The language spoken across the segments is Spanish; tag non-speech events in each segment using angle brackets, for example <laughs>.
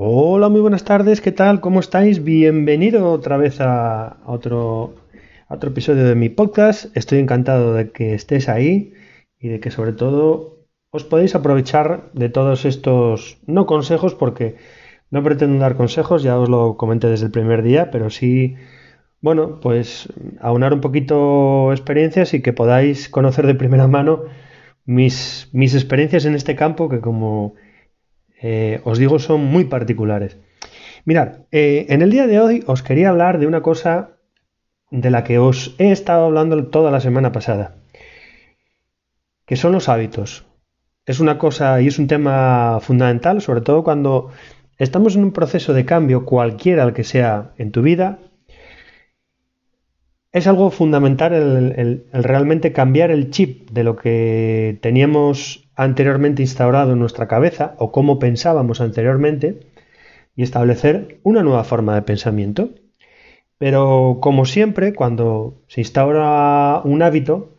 Hola, muy buenas tardes, ¿qué tal? ¿Cómo estáis? Bienvenido otra vez a otro, otro episodio de mi podcast. Estoy encantado de que estés ahí y de que sobre todo os podéis aprovechar de todos estos, no consejos, porque no pretendo dar consejos, ya os lo comenté desde el primer día, pero sí, bueno, pues aunar un poquito experiencias y que podáis conocer de primera mano mis, mis experiencias en este campo que como eh, os digo, son muy particulares. Mirad, eh, en el día de hoy os quería hablar de una cosa de la que os he estado hablando toda la semana pasada, que son los hábitos. Es una cosa y es un tema fundamental, sobre todo cuando estamos en un proceso de cambio, cualquiera el que sea en tu vida. Es algo fundamental el realmente cambiar el chip de lo que teníamos anteriormente instaurado en nuestra cabeza o cómo pensábamos anteriormente y establecer una nueva forma de pensamiento. Pero como siempre, cuando se instaura un hábito,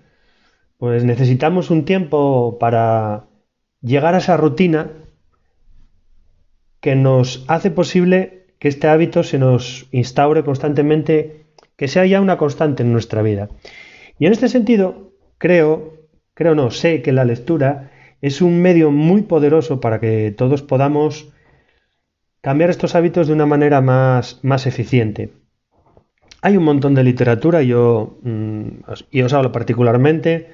pues necesitamos un tiempo para llegar a esa rutina que nos hace posible que este hábito se nos instaure constantemente, que sea ya una constante en nuestra vida. Y en este sentido, creo, creo no, sé que la lectura es un medio muy poderoso para que todos podamos cambiar estos hábitos de una manera más, más eficiente. Hay un montón de literatura, yo, mm, y os hablo particularmente,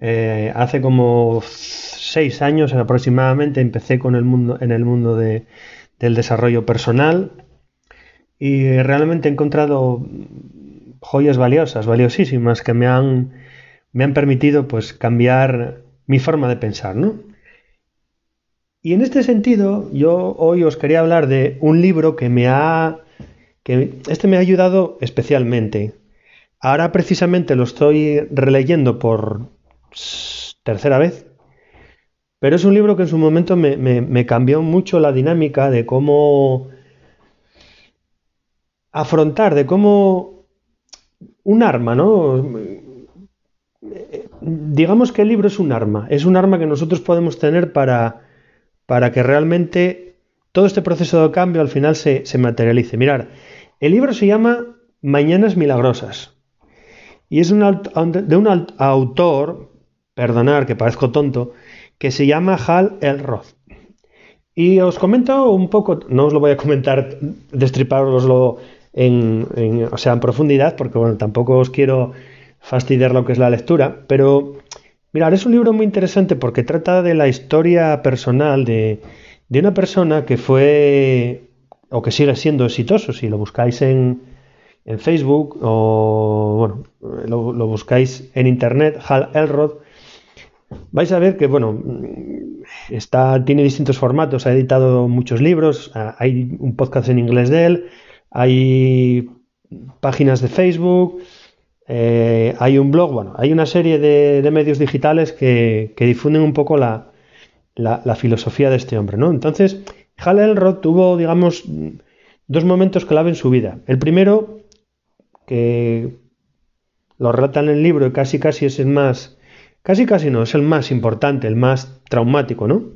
eh, hace como seis años aproximadamente empecé con el mundo, en el mundo del desarrollo personal y realmente he encontrado joyas valiosas, valiosísimas, que me han, me han permitido pues cambiar mi forma de pensar, ¿no? Y en este sentido, yo hoy os quería hablar de un libro que me ha. que este me ha ayudado especialmente. Ahora precisamente lo estoy releyendo por tercera vez, pero es un libro que en su momento me, me cambió mucho la dinámica de cómo afrontar, de cómo un arma, ¿no? digamos que el libro es un arma, es un arma que nosotros podemos tener para, para que realmente todo este proceso de cambio al final se, materialice. Mirar, el libro se llama Mañanas Milagrosas y es de un autor, perdonar que parezco tonto, que se llama Hal Elroth. Y os comento un poco, no os lo voy a comentar, destriparoslo en, en, o sea, en profundidad, porque bueno, tampoco os quiero fastidiar lo que es la lectura, pero mirar, es un libro muy interesante porque trata de la historia personal de, una persona que fue o que sigue siendo exitoso, si lo buscáis en, en Facebook o bueno, lo, buscáis en internet, Hal Elrod, vais a ver que bueno, está, tiene distintos formatos, ha editado muchos libros, hay un podcast en inglés de él, hay páginas de Facebook, eh, hay un blog, bueno, hay una serie de, medios digitales que, difunden un poco la, filosofía de este hombre, ¿no? Entonces, Hal Elrod tuvo, digamos, dos momentos clave en su vida. El primero, que lo relata en el libro casi casi es el más, casi casi no, es el más importante, el más traumático, ¿no?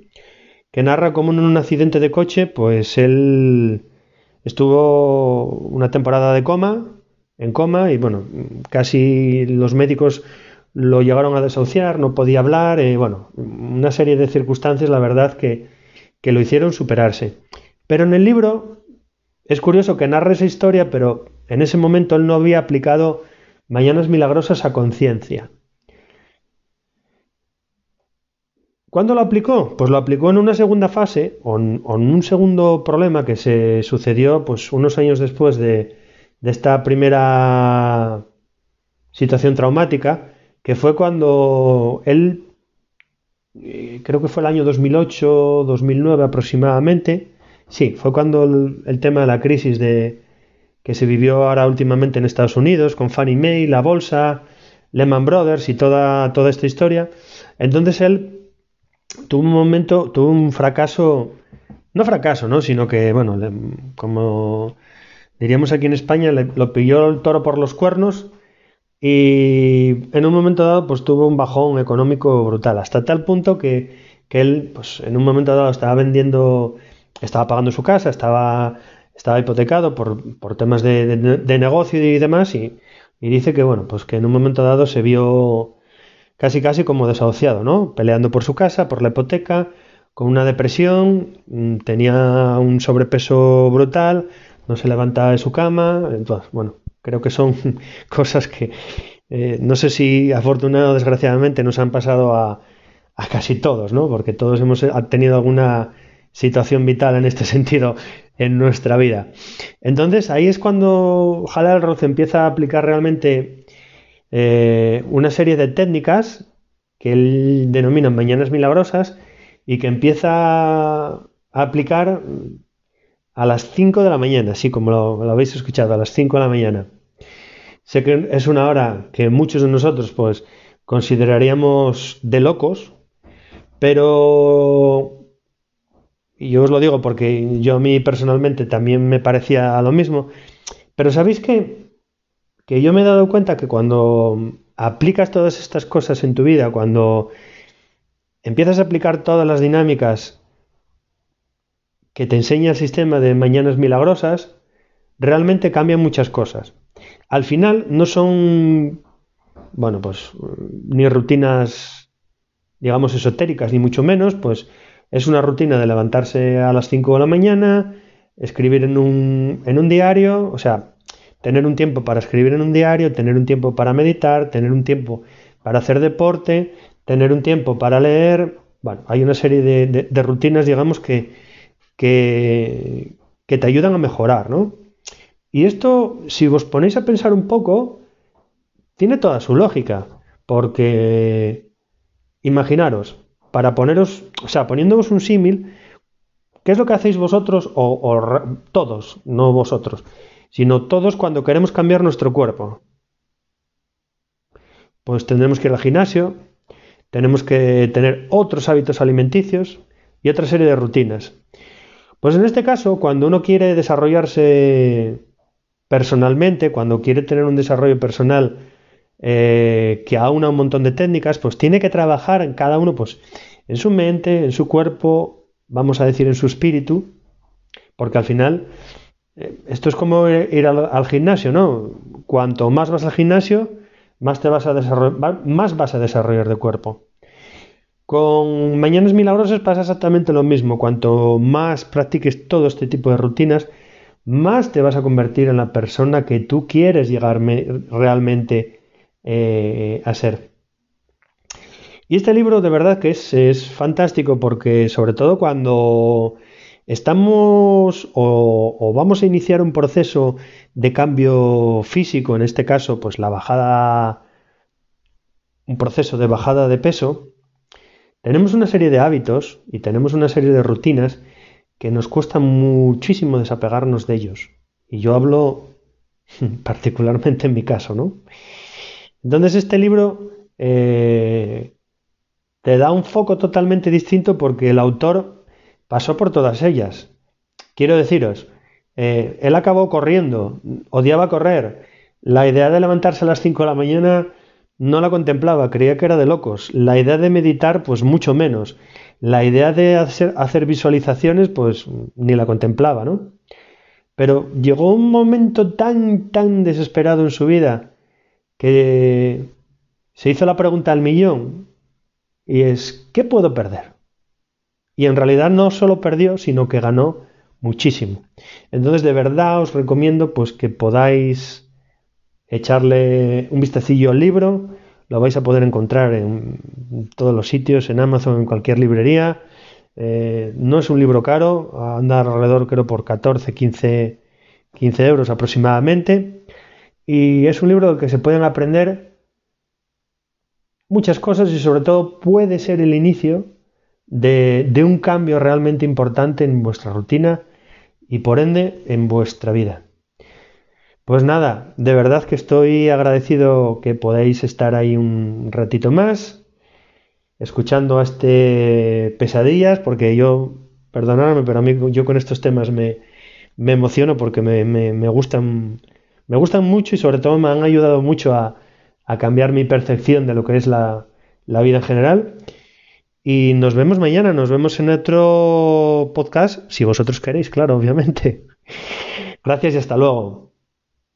Que narra cómo en un accidente de coche, pues él estuvo una temporada de coma, en coma y bueno, casi los médicos lo llegaron a desahuciar, no podía hablar, eh, bueno, una serie de circunstancias, la verdad, que, que lo hicieron superarse. Pero en el libro es curioso que narre esa historia, pero en ese momento él no había aplicado Mañanas Milagrosas a conciencia. ¿Cuándo lo aplicó? Pues lo aplicó en una segunda fase, o en, un segundo problema que se sucedió pues, unos años después de, esta primera situación traumática, que fue cuando él, eh, creo que fue el año 2008, 2009 aproximadamente, sí, fue cuando el, tema de la crisis de, que se vivió ahora últimamente en Estados Unidos, con Fannie Mae, la bolsa, Lehman Brothers y toda, toda esta historia. Entonces él tuvo un momento, tuvo un fracaso, no fracaso, ¿no? Sino que, bueno, como diríamos aquí en España, lo pilló el toro por los cuernos y en un momento dado pues tuvo un bajón económico brutal, hasta tal punto que, él pues en un momento dado estaba vendiendo estaba pagando su casa, estaba, estaba hipotecado por, por temas de, de, negocio y demás, y, y, dice que, bueno, pues que en un momento dado se vio casi casi como desahuciado, ¿no? Peleando por su casa, por la hipoteca, con una depresión, mm, tenía un sobrepeso brutal, no se levantaba de su cama, entonces, bueno, creo que son <laughs> cosas que eh, no sé si afortunadamente o desgraciadamente nos han pasado a, a casi todos, ¿no? Porque todos hemos tenido alguna situación vital en este <laughs> sentido en nuestra vida. Entonces ahí es cuando Halal Roth empieza a aplicar realmente eh, una serie de técnicas que él denomina mañanas milagrosas y que empieza a aplicar a las 5 de la mañana, así como lo, habéis escuchado, a las 5 de la mañana. Sé que es una hora que muchos de nosotros pues consideraríamos de locos, pero yo os lo digo porque yo a mí personalmente también me parecía lo mismo, pero sabéis que, que yo me he dado cuenta que cuando aplicas todas estas cosas en tu vida, cuando empiezas a aplicar todas las dinámicas que te enseña el sistema de mañanas milagrosas, realmente cambian muchas cosas. Al final no son, bueno, pues ni rutinas, digamos, esotéricas, ni mucho menos, pues es una rutina de levantarse a las 5 de la mañana, escribir en un, en un diario, o sea, tener un tiempo para escribir en un diario, tener un tiempo para meditar, tener un tiempo para hacer deporte, tener un tiempo para leer. Bueno, hay una serie de, rutinas, digamos, que, que, te ayudan a mejorar, ¿no? Y esto, si os ponéis a pensar un poco, tiene toda su lógica, porque imaginaros, para poneros, o sea, poniéndoos un símil, ¿qué es lo que hacéis vosotros o, o todos, no vosotros, sino todos cuando queremos cambiar nuestro cuerpo? Pues tendremos que ir al gimnasio, tenemos que tener otros hábitos alimenticios y otra serie de rutinas. Pues en este caso, cuando uno quiere desarrollarse personalmente, cuando quiere tener un desarrollo personal eh, que aúna un montón de técnicas, pues tiene que trabajar en cada uno, pues en su mente, en su cuerpo, vamos a decir en su espíritu, porque al final esto es como ir al, al, gimnasio, ¿no? Cuanto más vas al gimnasio, más, te vas a desarrollar, más vas a desarrollar de cuerpo. Con Mañanas Milagrosas pasa exactamente lo mismo. Cuanto más practiques todo este tipo de rutinas, más te vas a convertir en la persona que tú quieres llegar realmente eh, a ser. Y este libro de verdad que es, es fantástico porque sobre todo cuando estamos o, vamos a iniciar un proceso de cambio físico, en este caso, pues la bajada, un proceso de bajada de peso, tenemos una serie de hábitos y tenemos una serie de rutinas que nos cuesta muchísimo desapegarnos de ellos. Y yo hablo <laughs> particularmente en mi caso, ¿no? Entonces este libro eh, te da un foco totalmente distinto porque el autor pasó por todas ellas. Quiero deciros, eh, él acabó corriendo, odiaba correr. La idea de levantarse a las 5 de la mañana no la contemplaba, creía que era de locos. La idea de meditar, pues mucho menos. La idea de hacer, hacer visualizaciones, pues ni la contemplaba, ¿no? Pero llegó un momento tan, tan desesperado en su vida que se hizo la pregunta al millón y es, ¿qué puedo perder? Y en realidad no solo perdió, sino que ganó muchísimo. Entonces, de verdad os recomiendo pues que podáis echarle un vistacillo al libro. Lo vais a poder encontrar en todos los sitios, en Amazon, en cualquier librería. Eh, no es un libro caro, anda alrededor creo por 14, 15, 15 euros aproximadamente. Y es un libro del que se pueden aprender muchas cosas y sobre todo puede ser el inicio de, un cambio realmente importante en vuestra rutina y por ende en vuestra vida. Pues nada, de verdad que estoy agradecido que podáis estar ahí un ratito más, escuchando a este pesadillas, porque yo, perdonadme, pero a mí yo con estos temas me, emociono porque me, gustan, me gustan mucho y sobre todo me han ayudado mucho a, cambiar mi percepción de lo que es la, la vida en general. Y nos vemos mañana, nos vemos en otro podcast, si vosotros queréis, claro, obviamente. <laughs> Gracias y hasta luego.